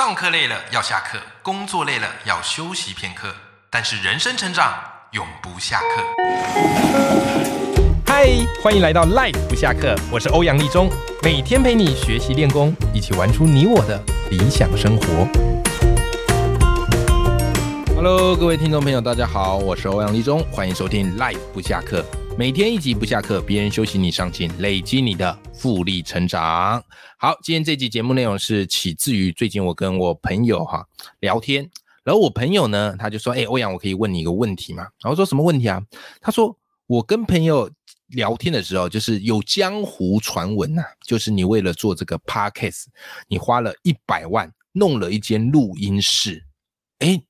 上课累了要下课，工作累了要休息片刻，但是人生成长永不下课。嗨，欢迎来到 Life 不下课，我是欧阳立中，每天陪你学习练功，一起玩出你我的理想生活。Hello，各位听众朋友，大家好，我是欧阳立中，欢迎收听 Life 不下课，每天一集不下课，别人休息你上进，累积你的复利成长。好，今天这集节目内容是起自于最近我跟我朋友哈聊天，然后我朋友呢他就说，哎，欧阳，我可以问你一个问题吗？然后说什么问题啊？他说我跟朋友聊天的时候，就是有江湖传闻呐，就是你为了做这个 podcast，你花了一百万弄了一间录音室，哎。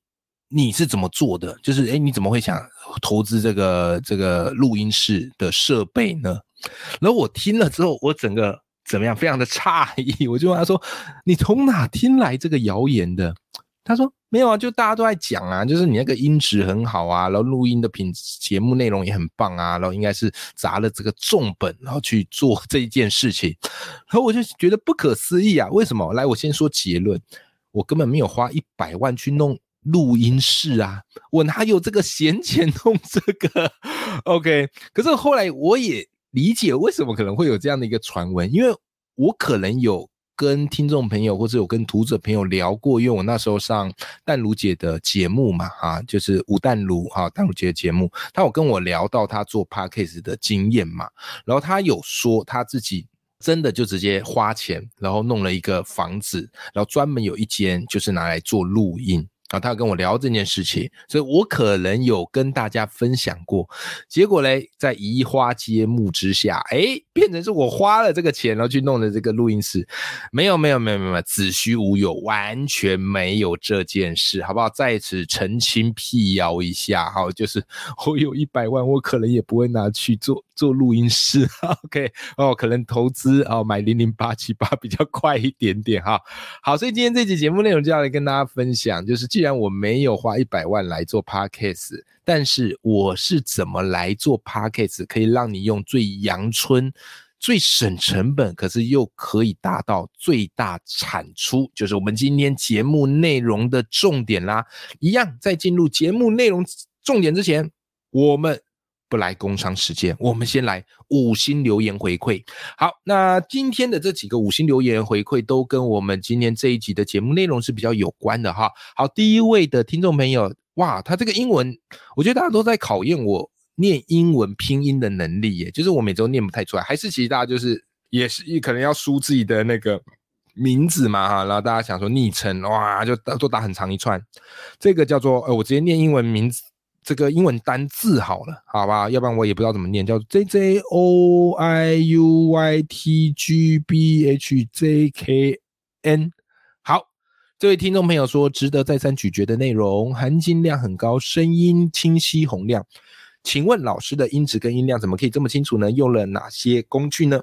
你是怎么做的？就是哎，你怎么会想投资这个这个录音室的设备呢？然后我听了之后，我整个怎么样？非常的诧异。我就问他说：“你从哪听来这个谣言的？”他说：“没有啊，就大家都在讲啊，就是你那个音质很好啊，然后录音的品节目内容也很棒啊，然后应该是砸了这个重本，然后去做这一件事情。”然后我就觉得不可思议啊！为什么？来，我先说结论，我根本没有花一百万去弄。录音室啊，我哪有这个闲钱弄这个？OK，可是后来我也理解为什么可能会有这样的一个传闻，因为我可能有跟听众朋友或者有跟读者朋友聊过，因为我那时候上淡如姐的节目嘛，哈，就是吴淡如哈，淡如姐的节目，他有跟我聊到他做 podcast 的经验嘛，然后他有说他自己真的就直接花钱，然后弄了一个房子，然后专门有一间就是拿来做录音。啊，他要跟我聊这件事情，所以我可能有跟大家分享过。结果嘞，在移花接木之下，哎，变成是我花了这个钱，然后去弄的这个录音室。没有，没有，没有，没有，子虚乌有，完全没有这件事，好不好？在此澄清辟谣一下，好，就是我有一百万，我可能也不会拿去做做录音室。OK，哦，可能投资哦，买零零八七八 比较快一点点哈。好，所以今天这期节目内容就要来跟大家分享，就是。既然我没有花一百万来做 podcast，但是我是怎么来做 podcast，可以让你用最阳春、最省成本，可是又可以达到最大产出，就是我们今天节目内容的重点啦。一样，在进入节目内容重点之前，我们。不来工商时间，我们先来五星留言回馈。好，那今天的这几个五星留言回馈都跟我们今天这一集的节目内容是比较有关的哈。好，第一位的听众朋友，哇，他这个英文，我觉得大家都在考验我念英文拼音的能力耶，就是我每周念不太出来，还是其实大家就是也是可能要输自己的那个名字嘛哈，然后大家想说昵称，哇，就都打很长一串，这个叫做呃，我直接念英文名字。这个英文单字好了，好吧，要不然我也不知道怎么念，叫 J J O I U Y T G B H J K N。好，这位听众朋友说，值得再三咀嚼的内容，含金量很高，声音清晰洪亮。请问老师的音质跟音量怎么可以这么清楚呢？用了哪些工具呢？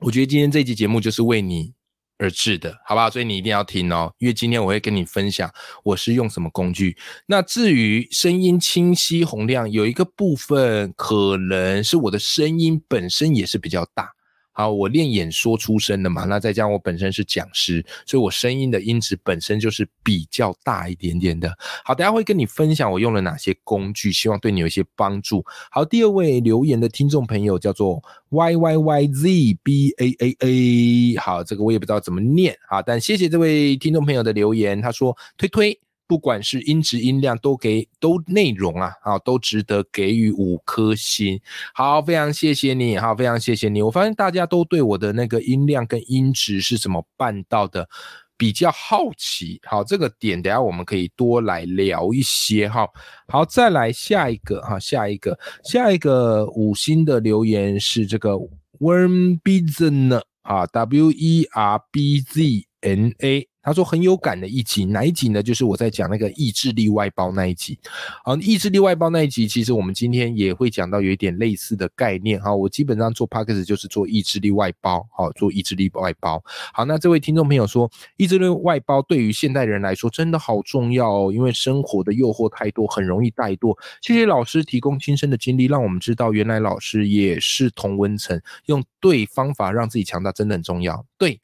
我觉得今天这期节目就是为你。而致的，好不好？所以你一定要听哦，因为今天我会跟你分享我是用什么工具。那至于声音清晰洪亮，有一个部分可能是我的声音本身也是比较大。好，我练演说出身的嘛，那再加上我本身是讲师，所以我声音的音质本身就是比较大一点点的。好，等下会跟你分享我用了哪些工具，希望对你有一些帮助。好，第二位留言的听众朋友叫做 y y y z b a a a，好，这个我也不知道怎么念啊，但谢谢这位听众朋友的留言，他说推推。不管是音质音量，都给都内容啊，啊，都值得给予五颗星。好，非常谢谢你，好，非常谢谢你。我发现大家都对我的那个音量跟音质是怎么办到的比较好奇。好，这个点等下我们可以多来聊一些哈。好，再来下一个哈，下一个下一个五星的留言是这个 Worm Bizna 啊，W E R B Z N A。他说很有感的一集，哪一集呢？就是我在讲那个意志力外包那一集。好，意志力外包那一集，其实我们今天也会讲到有一点类似的概念。哈，我基本上做 p a c k a g e 就是做意志力外包，好，做意志力外包。好，那这位听众朋友说，意志力外包对于现代人来说真的好重要哦，因为生活的诱惑太多，很容易怠惰。谢谢老师提供亲身的经历，让我们知道原来老师也是同温层，用对方法让自己强大真的很重要。对。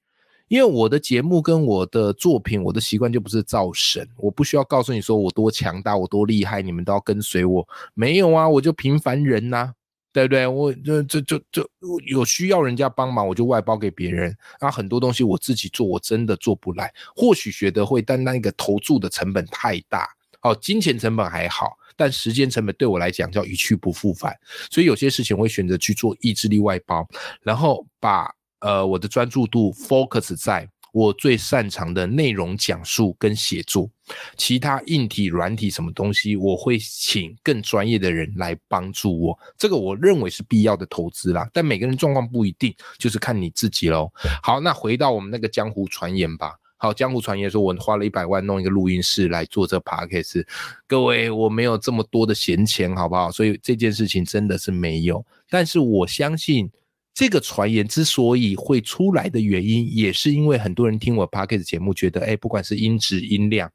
因为我的节目跟我的作品，我的习惯就不是造神，我不需要告诉你说我多强大，我多厉害，你们都要跟随我。没有啊，我就平凡人呐，对不对？我这这这这有需要人家帮忙，我就外包给别人。啊，很多东西我自己做，我真的做不来。或许学得会，但那个投注的成本太大。哦，金钱成本还好，但时间成本对我来讲叫一去不复返。所以有些事情我会选择去做意志力外包，然后把。呃，我的专注度 focus 在我最擅长的内容讲述跟写作，其他硬体、软体什么东西，我会请更专业的人来帮助我。这个我认为是必要的投资啦，但每个人状况不一定，就是看你自己喽。好，那回到我们那个江湖传言吧。好，江湖传言说我花了一百万弄一个录音室来做这 podcast，各位我没有这么多的闲钱，好不好？所以这件事情真的是没有，但是我相信。这个传言之所以会出来的原因，也是因为很多人听我 p o d c a s t 节目，觉得哎，不管是音质、音量，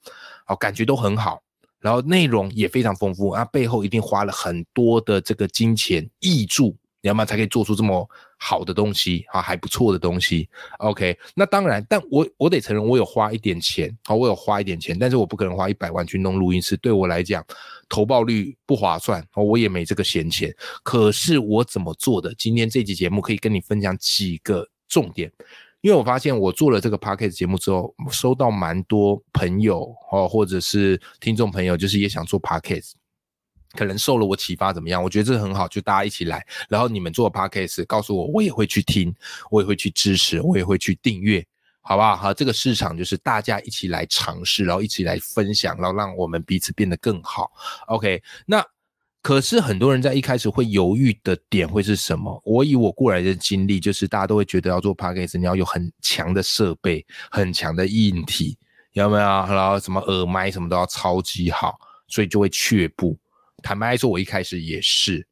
哦，感觉都很好，然后内容也非常丰富啊，背后一定花了很多的这个金钱挹注。你要么才可以做出这么好的东西啊，还不错的东西。OK，那当然，但我我得承认，我有花一点钱，好，我有花一点钱，但是我不可能花一百万去弄录音室，对我来讲，投报率不划算，我也没这个闲钱。可是我怎么做的？今天这期节目可以跟你分享几个重点，因为我发现我做了这个 p o c k e t 节目之后，收到蛮多朋友哦，或者是听众朋友，就是也想做 p o c k e t 可能受了我启发怎么样？我觉得这很好，就大家一起来，然后你们做 podcast，告诉我，我也会去听，我也会去支持，我也会去订阅，好不好？好，这个市场就是大家一起来尝试，然后一起来分享，然后让我们彼此变得更好。OK，那可是很多人在一开始会犹豫的点会是什么？我以我过来的经历，就是大家都会觉得要做 podcast，你要有很强的设备，很强的硬体，有没有？然后什么耳麦什么都要超级好，所以就会却步。坦白说，我一开始也是，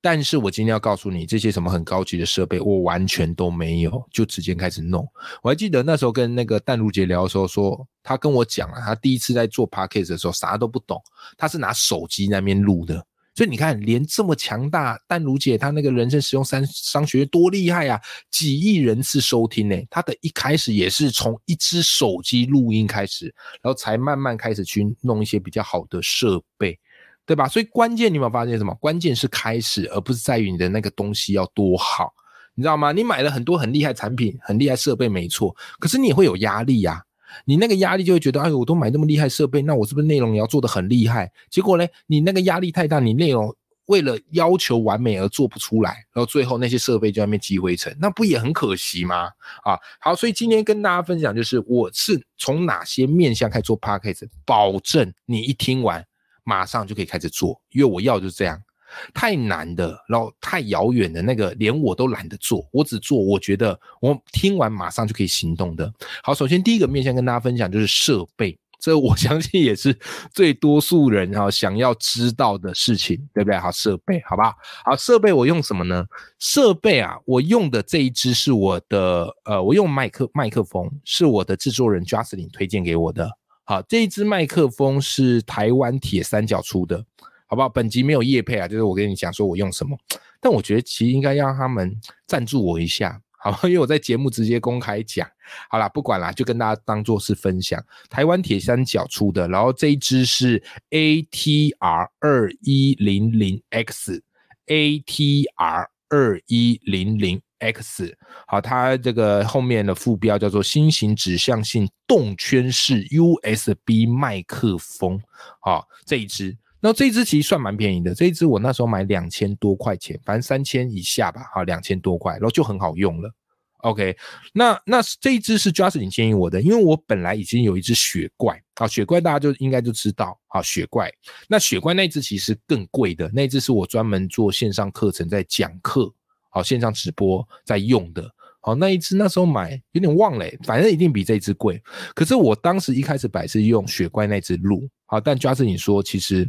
但是我今天要告诉你，这些什么很高级的设备，我完全都没有，就直接开始弄。我还记得那时候跟那个淡如姐聊的时候，说她跟我讲了，她第一次在做 podcast 的时候，啥都不懂，她是拿手机那边录的。所以你看，连这么强大，淡如姐她那个人生使用三商学院多厉害啊，几亿人次收听呢。她的一开始也是从一只手机录音开始，然后才慢慢开始去弄一些比较好的设备。对吧？所以关键你有没有发现什么？关键是开始，而不是在于你的那个东西要多好，你知道吗？你买了很多很厉害产品、很厉害设备，没错，可是你也会有压力呀。你那个压力就会觉得，哎呦，我都买那么厉害设备，那我是不是内容也要做的很厉害？结果呢，你那个压力太大，你内容为了要求完美而做不出来，然后最后那些设备就在那边积灰尘，那不也很可惜吗？啊，好，所以今天跟大家分享就是，我是从哪些面向开始做 p a c k a g e 保证你一听完。马上就可以开始做，因为我要就是这样，太难的，然后太遥远的那个，连我都懒得做，我只做我觉得我听完马上就可以行动的。好，首先第一个面向跟大家分享就是设备，这我 相信也是最多数人啊想要知道的事情，对不对？好，设备，好不好？好，设备我用什么呢？设备啊，我用的这一支是我的，呃，我用麦克麦克风，是我的制作人 Justin 推荐给我的。好，这一支麦克风是台湾铁三角出的，好不好？本集没有叶配啊，就是我跟你讲说我用什么，但我觉得其实应该让他们赞助我一下，好因为我在节目直接公开讲，好啦，不管啦，就跟大家当做是分享。台湾铁三角出的，然后这一支是 ATR 二一零零 X，ATR 二一零零。X 好，它这个后面的副标叫做新型指向性动圈式 USB 麦克风，好这一支，那这一支其实算蛮便宜的，这一支我那时候买两千多块钱，反正三千以下吧，好两千多块，然后就很好用了。OK，那那这一支是 Justin 建议我的，因为我本来已经有一只雪怪，好雪怪大家就应该就知道，好雪怪，那雪怪那只其实更贵的，那只是我专门做线上课程在讲课。好，线上直播在用的，好那一只那时候买有点忘了，反正一定比这只贵。可是我当时一开始摆是用雪怪那只录，好，但抓着你说其实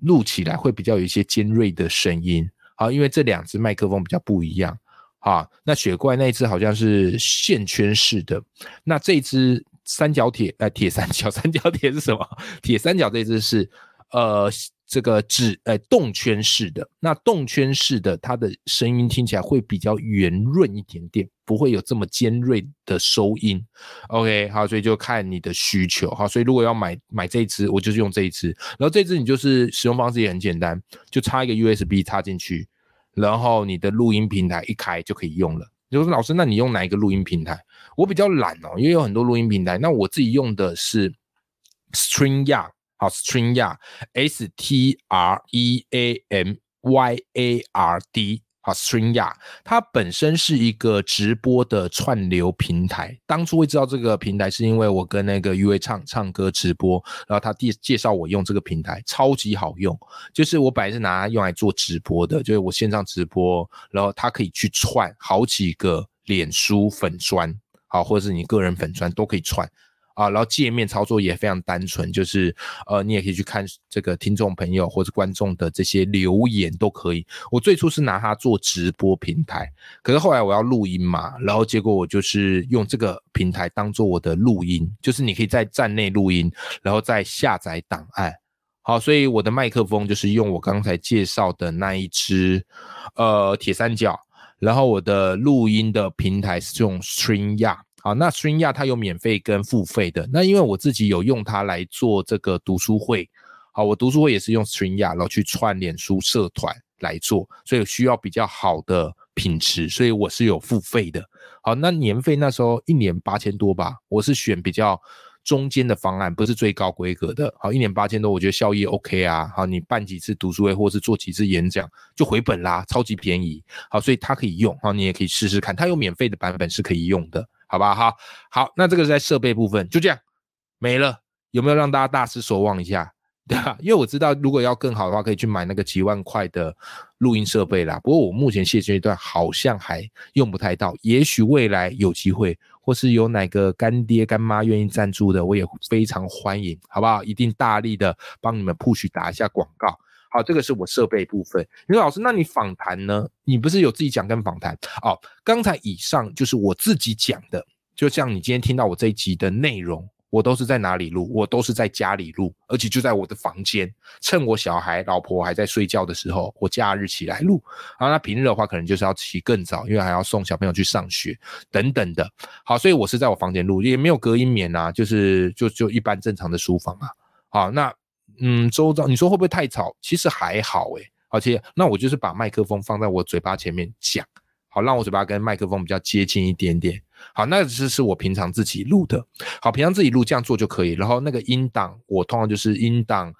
录起来会比较有一些尖锐的声音，好，因为这两只麦克风比较不一样，好，那雪怪那一只好像是线圈式的，那这只三角铁，呃，铁三角 三角铁是什么？铁三角这只是，呃。这个指呃动圈式的，那动圈式的它的声音听起来会比较圆润一点点，不会有这么尖锐的收音。OK，好，所以就看你的需求。好，所以如果要买买这一支，我就是用这一支。然后这支你就是使用方式也很简单，就插一个 USB 插进去，然后你的录音平台一开就可以用了。你说老师，那你用哪一个录音平台？我比较懒哦，因为有很多录音平台。那我自己用的是 StreamYard。好，StreamYard，S T R E A M Y A R D，好，StreamYard，它本身是一个直播的串流平台。当初会知道这个平台，是因为我跟那个 U A 唱唱歌直播，然后他介介绍我用这个平台，超级好用。就是我本来是拿它用来做直播的，就是我线上直播，然后它可以去串好几个脸书粉砖，好，或者是你个人粉砖都可以串。啊，然后界面操作也非常单纯，就是呃，你也可以去看这个听众朋友或者观众的这些留言都可以。我最初是拿它做直播平台，可是后来我要录音嘛，然后结果我就是用这个平台当做我的录音，就是你可以在站内录音，然后再下载档案。好，所以我的麦克风就是用我刚才介绍的那一支呃铁三角，然后我的录音的平台是用 Stream 亚。好，那 Stream 亚它有免费跟付费的。那因为我自己有用它来做这个读书会，好，我读书会也是用 Stream 亚然后去串脸书社团来做，所以需要比较好的品质，所以我是有付费的。好，那年费那时候一年八千多吧，我是选比较中间的方案，不是最高规格的。好，一年八千多，我觉得效益 OK 啊。好，你办几次读书会或是做几次演讲就回本啦，超级便宜。好，所以它可以用，好，你也可以试试看，它有免费的版本是可以用的。好吧，好，好，那这个是在设备部分，就这样没了。有没有让大家大失所望一下？对吧？因为我知道，如果要更好的话，可以去买那个几万块的录音设备啦。不过我目前现阶段好像还用不太到，也许未来有机会，或是有哪个干爹干妈愿意赞助的，我也非常欢迎，好不好？一定大力的帮你们 push 打一下广告。好，这个是我设备部分。你说老师，那你访谈呢？你不是有自己讲跟访谈？哦，刚才以上就是我自己讲的，就像你今天听到我这一集的内容，我都是在哪里录？我都是在家里录，而且就在我的房间，趁我小孩、老婆还在睡觉的时候，我假日起来录。然后那平日的话，可能就是要起更早，因为还要送小朋友去上学等等的。好，所以我是在我房间录，也没有隔音棉啊，就是就就一般正常的书房啊。好，那。嗯，周遭你说会不会太吵？其实还好诶，而且那我就是把麦克风放在我嘴巴前面讲，好让我嘴巴跟麦克风比较接近一点点。好，那只是我平常自己录的，好，平常自己录这样做就可以。然后那个音档，我通常就是音档，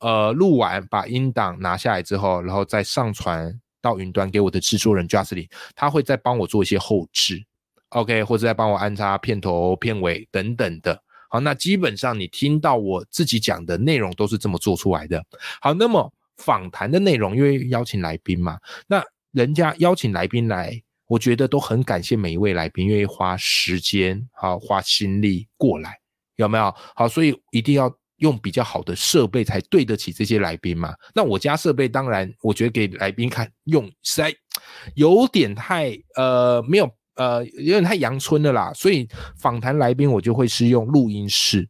呃，录完把音档拿下来之后，然后再上传到云端给我的制作人 Justin，他会再帮我做一些后置，OK，或者再帮我安插片头、片尾等等的。好，那基本上你听到我自己讲的内容都是这么做出来的。好，那么访谈的内容，因为邀请来宾嘛，那人家邀请来宾来，我觉得都很感谢每一位来宾愿意花时间、好花心力过来，有没有？好，所以一定要用比较好的设备才对得起这些来宾嘛。那我家设备当然，我觉得给来宾看用实在有点太呃没有。呃，有点太阳春的啦，所以访谈来宾我就会是用录音室。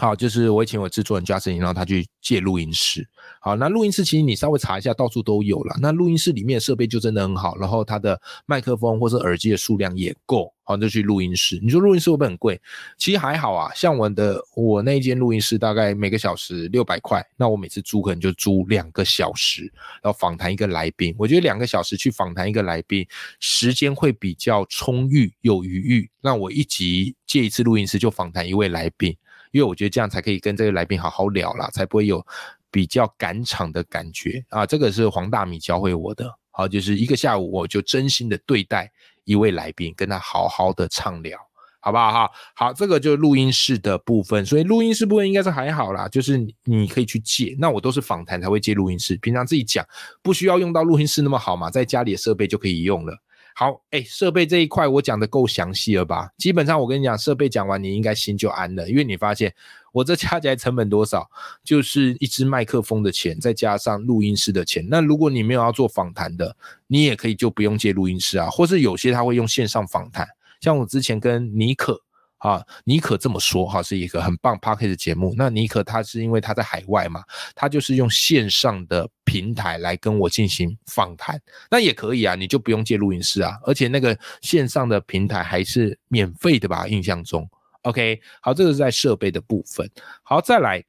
好，就是我会请我制作人加声音，然后他去借录音室。好，那录音室其实你稍微查一下，到处都有了。那录音室里面设备就真的很好，然后它的麦克风或者耳机的数量也够，好就去录音室。你说录音室会不会很贵？其实还好啊，像我的我那一间录音室大概每个小时六百块，那我每次租可能就租两个小时，然后访谈一个来宾。我觉得两个小时去访谈一个来宾，时间会比较充裕有余裕。那我一集借一次录音室就访谈一位来宾。因为我觉得这样才可以跟这个来宾好好聊啦，才不会有比较赶场的感觉啊。这个是黄大米教会我的，好，就是一个下午我就真心的对待一位来宾，跟他好好的畅聊，好不好哈？好，这个就是录音室的部分，所以录音室部分应该是还好啦，就是你可以去借。那我都是访谈才会借录音室，平常自己讲不需要用到录音室那么好嘛，在家里的设备就可以用了。好，哎，设备这一块我讲的够详细了吧？基本上我跟你讲，设备讲完，你应该心就安了，因为你发现我这加起来成本多少，就是一支麦克风的钱，再加上录音师的钱。那如果你没有要做访谈的，你也可以就不用借录音师啊，或是有些他会用线上访谈，像我之前跟尼克啊，尼可这么说哈，是一个很棒 p a r k e 的节目。那尼可他是因为他在海外嘛，他就是用线上的平台来跟我进行访谈，那也可以啊，你就不用借录音室啊，而且那个线上的平台还是免费的吧？印象中，OK，好，这个是在设备的部分。好，再来。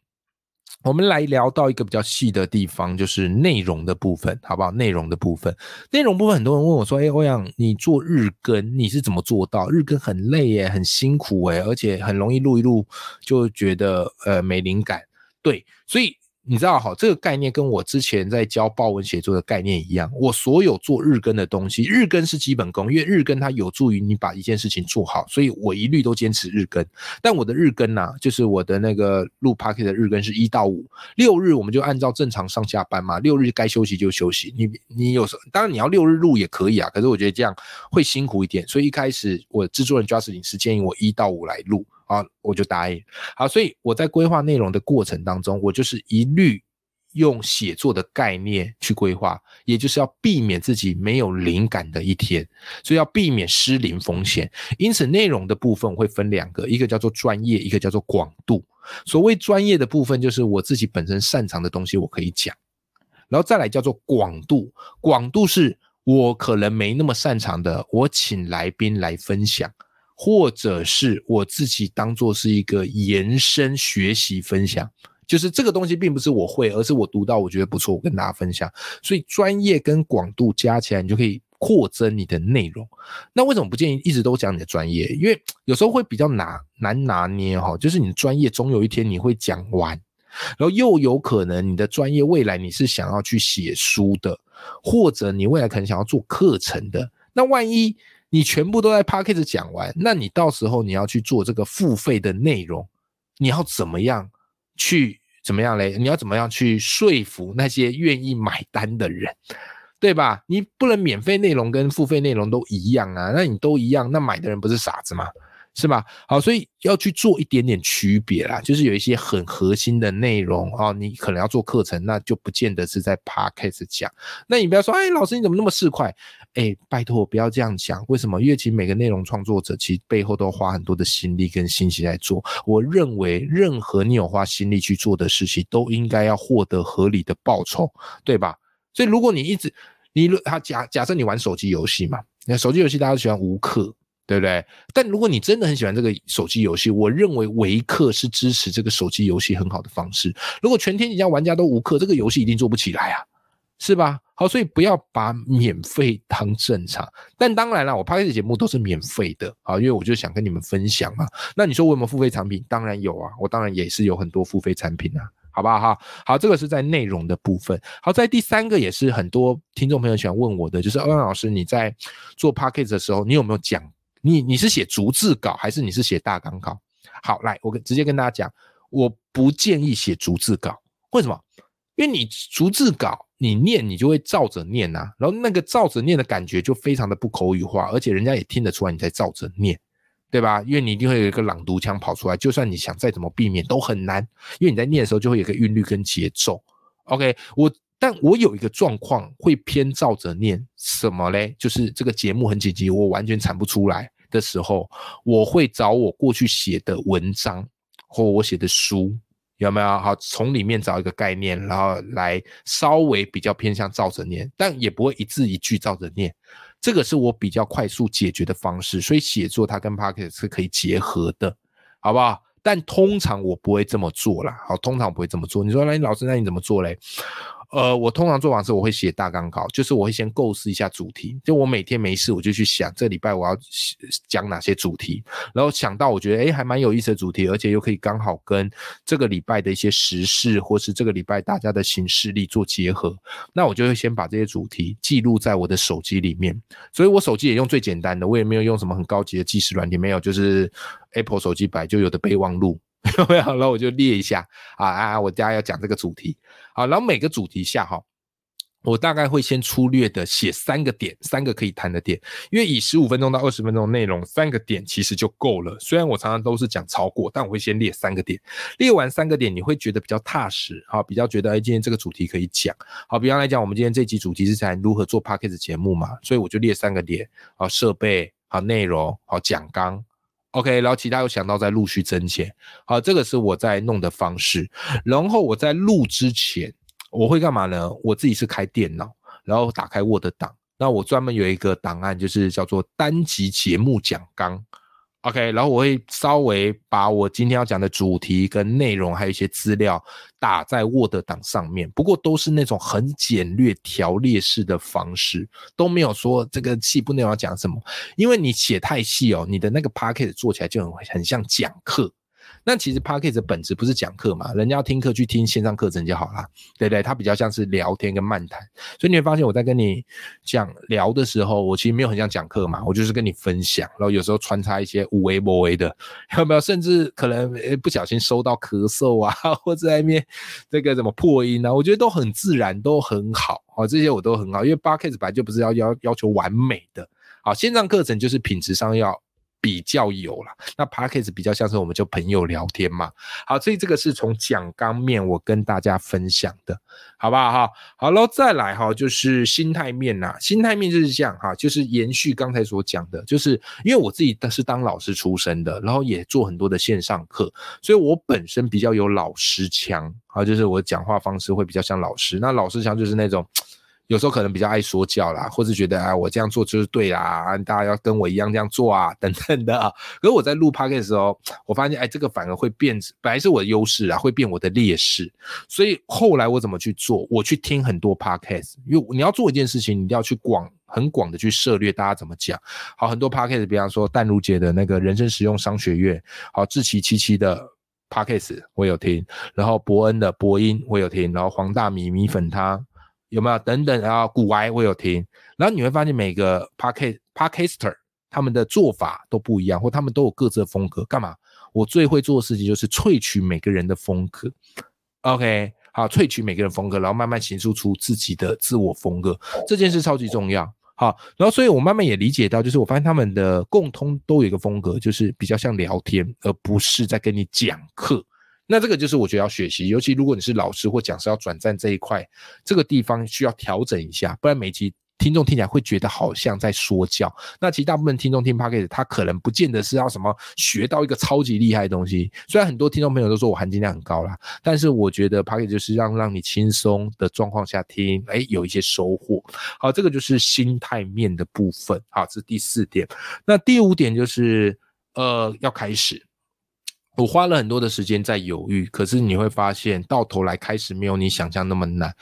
我们来聊到一个比较细的地方，就是内容的部分，好不好？内容的部分，内容部分，很多人问我说：“哎，欧阳，你做日更，你是怎么做到？日更很累耶，很辛苦诶，而且很容易录一录就觉得呃没灵感。”对，所以。你知道哈，这个概念跟我之前在教报文写作的概念一样。我所有做日更的东西，日更是基本功，因为日更它有助于你把一件事情做好，所以我一律都坚持日更。但我的日更呢，就是我的那个录 p a r k 的日更是一到五，六日我们就按照正常上下班嘛，六日该休息就休息。你你有时候当然你要六日录也可以啊，可是我觉得这样会辛苦一点，所以一开始我制作人 Justin 是建议我一到五来录。啊，我就答应。好，所以我在规划内容的过程当中，我就是一律用写作的概念去规划，也就是要避免自己没有灵感的一天，所以要避免失灵风险。因此，内容的部分我会分两个，一个叫做专业，一个叫做广度。所谓专业的部分，就是我自己本身擅长的东西，我可以讲；然后再来叫做广度，广度是我可能没那么擅长的，我请来宾来分享。或者是我自己当做是一个延伸学习分享，就是这个东西并不是我会，而是我读到我觉得不错，我跟大家分享。所以专业跟广度加起来，你就可以扩增你的内容。那为什么不建议一直都讲你的专业？因为有时候会比较拿难拿捏哈，就是你的专业总有一天你会讲完，然后又有可能你的专业未来你是想要去写书的，或者你未来可能想要做课程的，那万一。你全部都在 p a c k a g e 讲完，那你到时候你要去做这个付费的内容，你要怎么样去怎么样嘞？你要怎么样去说服那些愿意买单的人，对吧？你不能免费内容跟付费内容都一样啊，那你都一样，那买的人不是傻子吗？是吧？好，所以要去做一点点区别啦，就是有一些很核心的内容啊，你可能要做课程，那就不见得是在 podcast 讲。那你不要说，哎，老师你怎么那么市侩？哎，拜托不要这样讲。为什么？因为其实每个内容创作者其实背后都花很多的心力跟心血在做。我认为，任何你有花心力去做的事情，都应该要获得合理的报酬，对吧？所以如果你一直，你如他假假设你玩手机游戏嘛，那手机游戏大家都喜欢无氪。对不对？但如果你真的很喜欢这个手机游戏，我认为维克是支持这个手机游戏很好的方式。如果全天底下玩家都无氪，这个游戏一定做不起来啊，是吧？好，所以不要把免费当正常。但当然了，我拍的节目都是免费的啊，因为我就想跟你们分享嘛。那你说我有没有付费产品？当然有啊，我当然也是有很多付费产品啊，好不好？哈，好，这个是在内容的部分。好，在第三个也是很多听众朋友喜欢问我的，就是欧阳老师，你在做 p a c k a g e 的时候，你有没有讲？你你是写逐字稿还是你是写大纲稿？好，来，我直接跟大家讲，我不建议写逐字稿。为什么？因为你逐字稿，你念你就会照着念呐，然后那个照着念的感觉就非常的不口语化，而且人家也听得出来你在照着念，对吧？因为你一定会有一个朗读腔跑出来，就算你想再怎么避免都很难，因为你在念的时候就会有个韵律跟节奏。OK，我。但我有一个状况会偏照着念什么嘞？就是这个节目很紧急，我完全产不出来的时候，我会找我过去写的文章或我写的书，有没有？好，从里面找一个概念，然后来稍微比较偏向照着念，但也不会一字一句照着念。这个是我比较快速解决的方式，所以写作它跟 p o c k e t 是可以结合的，好不好？但通常我不会这么做啦。好，通常不会这么做。你说，那你老师，那你怎么做嘞？呃，我通常做完之后，我会写大纲稿，就是我会先构思一下主题。就我每天没事，我就去想这礼拜我要讲哪些主题，然后想到我觉得哎还蛮有意思的主题，而且又可以刚好跟这个礼拜的一些时事，或是这个礼拜大家的行事力做结合，那我就会先把这些主题记录在我的手机里面。所以我手机也用最简单的，我也没有用什么很高级的记事软件，没有，就是 Apple 手机摆就有的备忘录。没有，然后我就列一下啊啊，我家要讲这个主题，好，然后每个主题下哈，我大概会先粗略的写三个点，三个可以谈的点，因为以十五分钟到二十分钟内容，三个点其实就够了。虽然我常常都是讲超过，但我会先列三个点，列完三个点，你会觉得比较踏实，好，比较觉得哎，今天这个主题可以讲，好，比方来讲，我们今天这集主题是谈如何做 p a c k a g e 节目嘛，所以我就列三个点，好，设备，好，内容，好，讲纲。OK，然后其他又想到再陆续增减。好，这个是我在弄的方式。然后我在录之前，我会干嘛呢？我自己是开电脑，然后打开 Word 档，那我专门有一个档案，就是叫做单集节目讲纲。OK，然后我会稍微把我今天要讲的主题跟内容，还有一些资料打在 Word 档上面。不过都是那种很简略条列式的方式，都没有说这个细部内容要讲什么。因为你写太细哦，你的那个 p a c k e t 做起来就很很像讲课。那其实 p a c k a g e 的本质不是讲课嘛？人家要听课去听线上课程就好啦，对不对？它比较像是聊天跟漫谈，所以你会发现我在跟你讲聊的时候，我其实没有很像讲课嘛，我就是跟你分享，然后有时候穿插一些无为不为的，有没有？甚至可能不小心收到咳嗽啊，或者在那边这个什么破音啊，我觉得都很自然，都很好哦，这些我都很好，因为 p a c k a g e 本来就不是要要要求完美的，好，线上课程就是品质上要。比较有了，那 p a c k a g e 比较像是我们就朋友聊天嘛。好，所以这个是从讲纲面我跟大家分享的，好不好哈？好了，再来哈，就是心态面呐。心态面就是这样哈，就是延续刚才所讲的，就是因为我自己是当老师出身的，然后也做很多的线上课，所以我本身比较有老师腔啊，就是我讲话方式会比较像老师。那老师腔就是那种。有时候可能比较爱说教啦，或是觉得啊，我这样做就是对啦，啊大家要跟我一样这样做啊，等等的。可是我在录 p o d c a s 的时候，我发现哎，这个反而会变，本来是我的优势啊，会变我的劣势。所以后来我怎么去做？我去听很多 podcast，因为你要做一件事情，你一定要去广很广的去涉猎大家怎么讲。好，很多 podcast，比方说淡如姐的那个人生实用商学院，好，志奇七七的 podcast 我有听，然后伯恩的播音我有听，然后黄大米米粉汤。有没有等等啊？古玩我有听，然后你会发现每个 parker parker 他们的做法都不一样，或他们都有各自的风格。干嘛？我最会做的事情就是萃取每个人的风格。OK，好，萃取每个人风格，然后慢慢形塑出自己的自我风格。这件事超级重要。好，然后所以我慢慢也理解到，就是我发现他们的共通都有一个风格，就是比较像聊天，而不是在跟你讲课。那这个就是我觉得要学习，尤其如果你是老师或讲师要转战这一块，这个地方需要调整一下，不然每集听众听起来会觉得好像在说教。那其实大部分听众听 p o c a s t 他可能不见得是要什么学到一个超级厉害的东西。虽然很多听众朋友都说我含金量很高啦，但是我觉得 p o c a s t 就是让让你轻松的状况下听，哎，有一些收获。好，这个就是心态面的部分。好，这是第四点。那第五点就是呃，要开始。我花了很多的时间在犹豫，可是你会发现，到头来开始没有你想象那么难。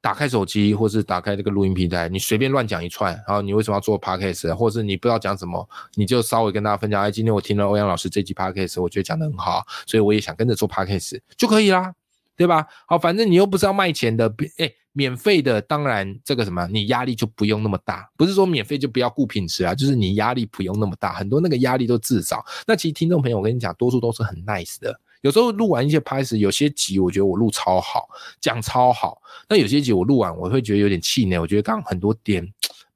打开手机，或是打开这个录音平台，你随便乱讲一串，然后你为什么要做 podcast，或是你不知道讲什么，你就稍微跟大家分享。哎，今天我听了欧阳老师这集 podcast，我觉得讲的很好，所以我也想跟着做 podcast，就可以啦，对吧？好，反正你又不是要卖钱的，哎。免费的，当然这个什么，你压力就不用那么大。不是说免费就不要顾品质啊，就是你压力不用那么大。很多那个压力都自找。那其实听众朋友，我跟你讲，多数都是很 nice 的。有时候录完一些拍摄，有些集我觉得我录超好，讲超好。那有些集我录完，我会觉得有点气馁。我觉得刚刚很多点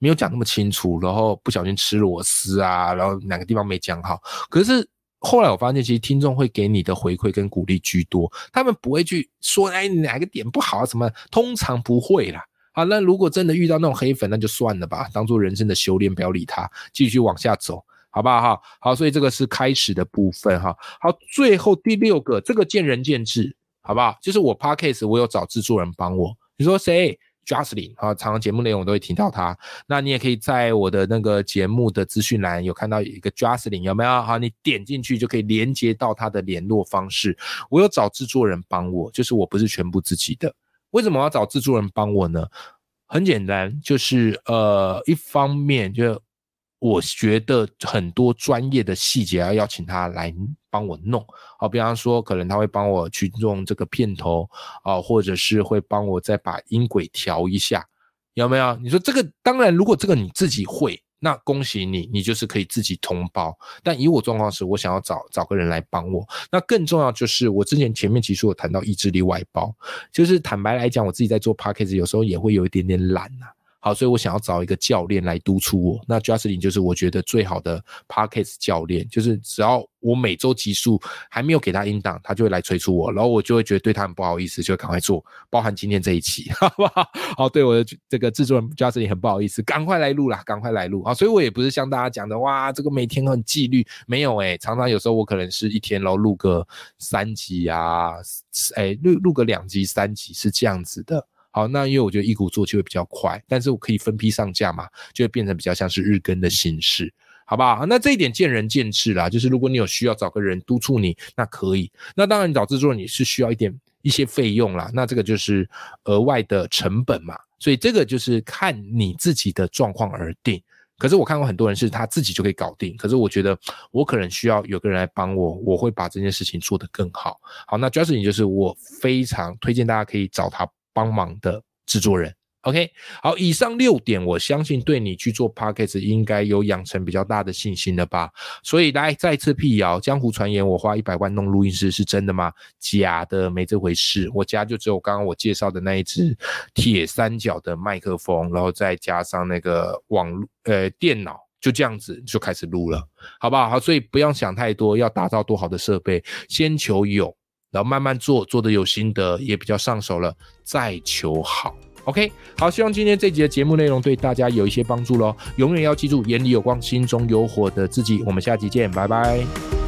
没有讲那么清楚，然后不小心吃螺丝啊，然后哪个地方没讲好。可是。后来我发现，其实听众会给你的回馈跟鼓励居多，他们不会去说，哎，哪个点不好啊什么，通常不会啦。好，那如果真的遇到那种黑粉，那就算了吧，当做人生的修炼，不要理他，继续往下走，好不好？哈，好，所以这个是开始的部分，哈。好，最后第六个，这个见仁见智，好不好？就是我 p a r k c a s e 我有找制作人帮我，你说谁？Justin 啊，常常节目内容我都会听到他。那你也可以在我的那个节目的资讯栏有看到一个 Justin，有没有？好，你点进去就可以连接到他的联络方式。我有找制作人帮我，就是我不是全部自己的。为什么要找制作人帮我呢？很简单，就是呃，一方面就。我觉得很多专业的细节要邀请他来帮我弄，好，比方说可能他会帮我去用这个片头啊，或者是会帮我再把音轨调一下，有没有？你说这个当然，如果这个你自己会，那恭喜你，你就是可以自己通包。但以我状况是，我想要找找个人来帮我。那更重要就是我之前前面其实有谈到意志力外包，就是坦白来讲，我自己在做 p a c k a g e 有时候也会有一点点懒呐。好，所以我想要找一个教练来督促我。那 Justin 就是我觉得最好的 Podcast 教练，就是只要我每周集数还没有给他音档，他就会来催促我，然后我就会觉得对他很不好意思，就赶快做，包含今天这一期，好不好？好，对我的这个制作人 Justin 很不好意思，赶快来录啦，赶快来录啊！所以我也不是像大家讲的，哇，这个每天很纪律，没有诶，常常有时候我可能是一天然后录个三集啊，哎，录录个两集、三集是这样子的。好，那因为我觉得一鼓作气会比较快，但是我可以分批上架嘛，就会变成比较像是日更的形式，好不好？那这一点见仁见智啦，就是如果你有需要找个人督促你，那可以。那当然，你找制作人你是需要一点一些费用啦，那这个就是额外的成本嘛，所以这个就是看你自己的状况而定。可是我看过很多人是他自己就可以搞定，可是我觉得我可能需要有个人来帮我，我会把这件事情做得更好。好，那 Justin 就是我非常推荐大家可以找他。帮忙的制作人，OK，好，以上六点，我相信对你去做 Podcast 应该有养成比较大的信心了吧？所以来再次辟谣，江湖传言我花一百万弄录音室是真的吗？假的，没这回事。我家就只有刚刚我介绍的那一只铁三角的麦克风，然后再加上那个网呃电脑，就这样子就开始录了，好不好？好，所以不要想太多，要打造多好的设备，先求有。然后慢慢做，做的有心得，也比较上手了，再求好。OK，好，希望今天这集的节目内容对大家有一些帮助喽。永远要记住，眼里有光，心中有火的自己。我们下集见，拜拜。